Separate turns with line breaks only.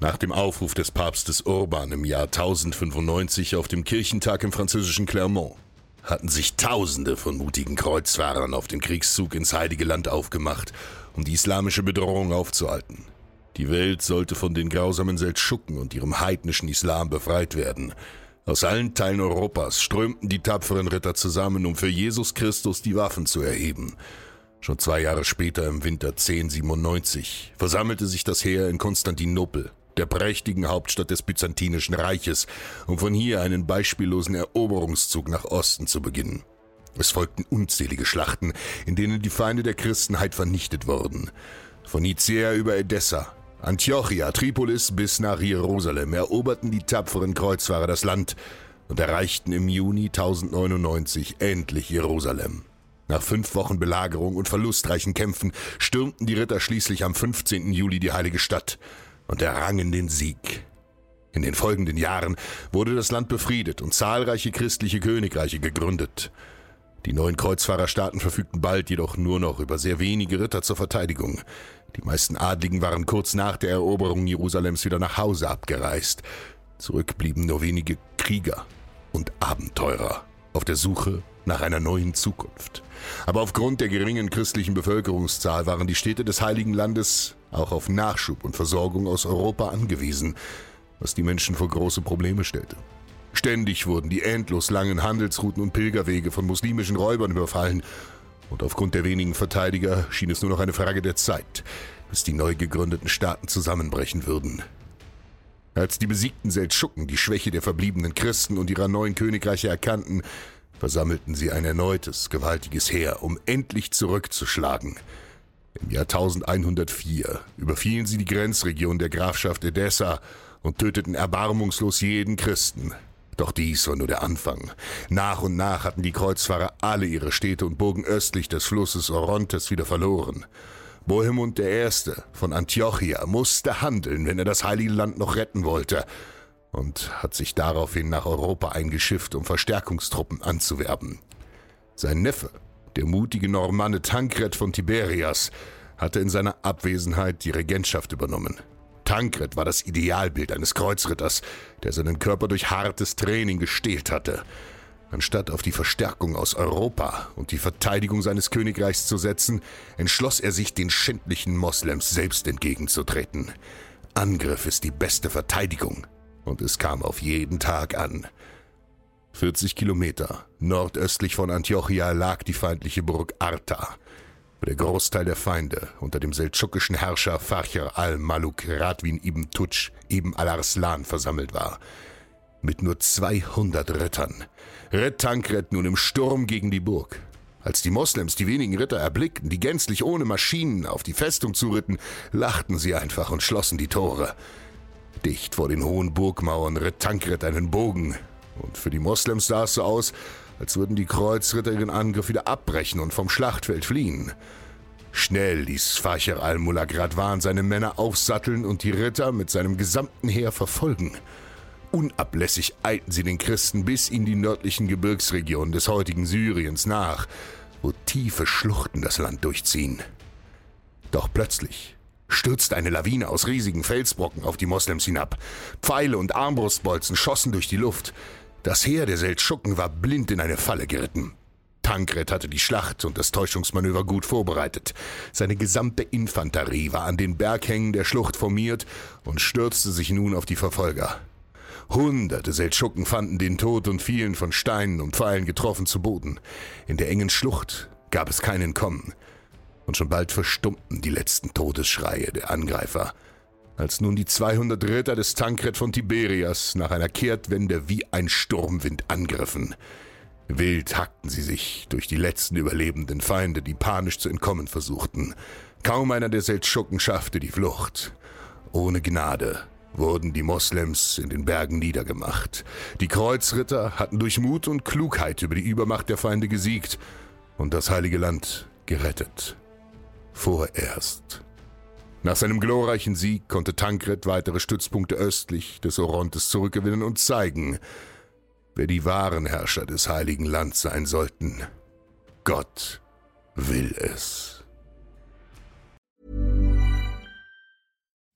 Nach dem Aufruf des Papstes Urban im Jahr 1095 auf dem Kirchentag im französischen Clermont hatten sich Tausende von mutigen Kreuzfahrern auf den Kriegszug ins Heilige Land aufgemacht, um die islamische Bedrohung aufzuhalten. Die Welt sollte von den grausamen Seldschuken und ihrem heidnischen Islam befreit werden. Aus allen Teilen Europas strömten die tapferen Ritter zusammen, um für Jesus Christus die Waffen zu erheben. Schon zwei Jahre später, im Winter 1097, versammelte sich das Heer in Konstantinopel, der prächtigen Hauptstadt des Byzantinischen Reiches, um von hier einen beispiellosen Eroberungszug nach Osten zu beginnen. Es folgten unzählige Schlachten, in denen die Feinde der Christenheit vernichtet wurden. Von Nicea über Edessa, Antiochia, Tripolis bis nach Jerusalem eroberten die tapferen Kreuzfahrer das Land und erreichten im Juni 1099 endlich Jerusalem. Nach fünf Wochen Belagerung und verlustreichen Kämpfen stürmten die Ritter schließlich am 15. Juli die heilige Stadt und errangen den Sieg. In den folgenden Jahren wurde das Land befriedet und zahlreiche christliche Königreiche gegründet. Die neuen Kreuzfahrerstaaten verfügten bald jedoch nur noch über sehr wenige Ritter zur Verteidigung. Die meisten Adligen waren kurz nach der Eroberung Jerusalems wieder nach Hause abgereist. Zurück blieben nur wenige Krieger und Abenteurer auf der Suche nach einer neuen Zukunft. Aber aufgrund der geringen christlichen Bevölkerungszahl waren die Städte des Heiligen Landes auch auf Nachschub und Versorgung aus Europa angewiesen, was die Menschen vor große Probleme stellte. Ständig wurden die endlos langen Handelsrouten und Pilgerwege von muslimischen Räubern überfallen, und aufgrund der wenigen Verteidiger schien es nur noch eine Frage der Zeit, bis die neu gegründeten Staaten zusammenbrechen würden. Als die besiegten Seldschuken die Schwäche der verbliebenen Christen und ihrer neuen Königreiche erkannten, versammelten sie ein erneutes, gewaltiges Heer, um endlich zurückzuschlagen. Im Jahr 1104 überfielen sie die Grenzregion der Grafschaft Edessa und töteten erbarmungslos jeden Christen. Doch dies war nur der Anfang. Nach und nach hatten die Kreuzfahrer alle ihre Städte und Burgen östlich des Flusses Orontes wieder verloren. Bohemund I. von Antiochia musste handeln, wenn er das Heilige Land noch retten wollte, und hat sich daraufhin nach Europa eingeschifft, um Verstärkungstruppen anzuwerben. Sein Neffe, der mutige Normanne Tankred von Tiberias, hatte in seiner Abwesenheit die Regentschaft übernommen. Tankred war das Idealbild eines Kreuzritters, der seinen Körper durch hartes Training gestählt hatte. Anstatt auf die Verstärkung aus Europa und die Verteidigung seines Königreichs zu setzen, entschloss er sich, den schändlichen Moslems selbst entgegenzutreten. Angriff ist die beste Verteidigung, und es kam auf jeden Tag an. 40 Kilometer nordöstlich von Antiochia lag die feindliche Burg Arta, wo der Großteil der Feinde unter dem seldschukischen Herrscher Facher al-Maluk Radwin ibn Tutsch ibn al-Arslan versammelt war. Mit nur 200 Rittern ritt Tankred nun im Sturm gegen die Burg. Als die Moslems die wenigen Ritter erblickten, die gänzlich ohne Maschinen auf die Festung zuritten, lachten sie einfach und schlossen die Tore. Dicht vor den hohen Burgmauern ritt Tankred einen Bogen, und für die Moslems sah es so aus, als würden die Kreuzritter ihren Angriff wieder abbrechen und vom Schlachtfeld fliehen. Schnell ließ Facher al-Mulak Radwan seine Männer aufsatteln und die Ritter mit seinem gesamten Heer verfolgen. Unablässig eilten sie den Christen bis in die nördlichen Gebirgsregionen des heutigen Syriens nach, wo tiefe Schluchten das Land durchziehen. Doch plötzlich stürzte eine Lawine aus riesigen Felsbrocken auf die Moslems hinab. Pfeile und Armbrustbolzen schossen durch die Luft. Das Heer der Seldschuken war blind in eine Falle geritten. Tankred hatte die Schlacht und das Täuschungsmanöver gut vorbereitet. Seine gesamte Infanterie war an den Berghängen der Schlucht formiert und stürzte sich nun auf die Verfolger. Hunderte Seldschuken fanden den Tod und fielen von Steinen und Pfeilen getroffen zu Boden. In der engen Schlucht gab es kein Entkommen. Und schon bald verstummten die letzten Todesschreie der Angreifer, als nun die 200 Ritter des Tankred von Tiberias nach einer Kehrtwende wie ein Sturmwind angriffen. Wild hackten sie sich durch die letzten überlebenden Feinde, die panisch zu entkommen versuchten. Kaum einer der Seldschuken schaffte die Flucht. Ohne Gnade wurden die Moslems in den Bergen niedergemacht. Die Kreuzritter hatten durch Mut und Klugheit über die Übermacht der Feinde gesiegt und das heilige Land gerettet. Vorerst. Nach seinem glorreichen Sieg konnte Tankred weitere Stützpunkte östlich des Orontes zurückgewinnen und zeigen, wer die wahren Herrscher des heiligen Lands sein sollten. Gott will es.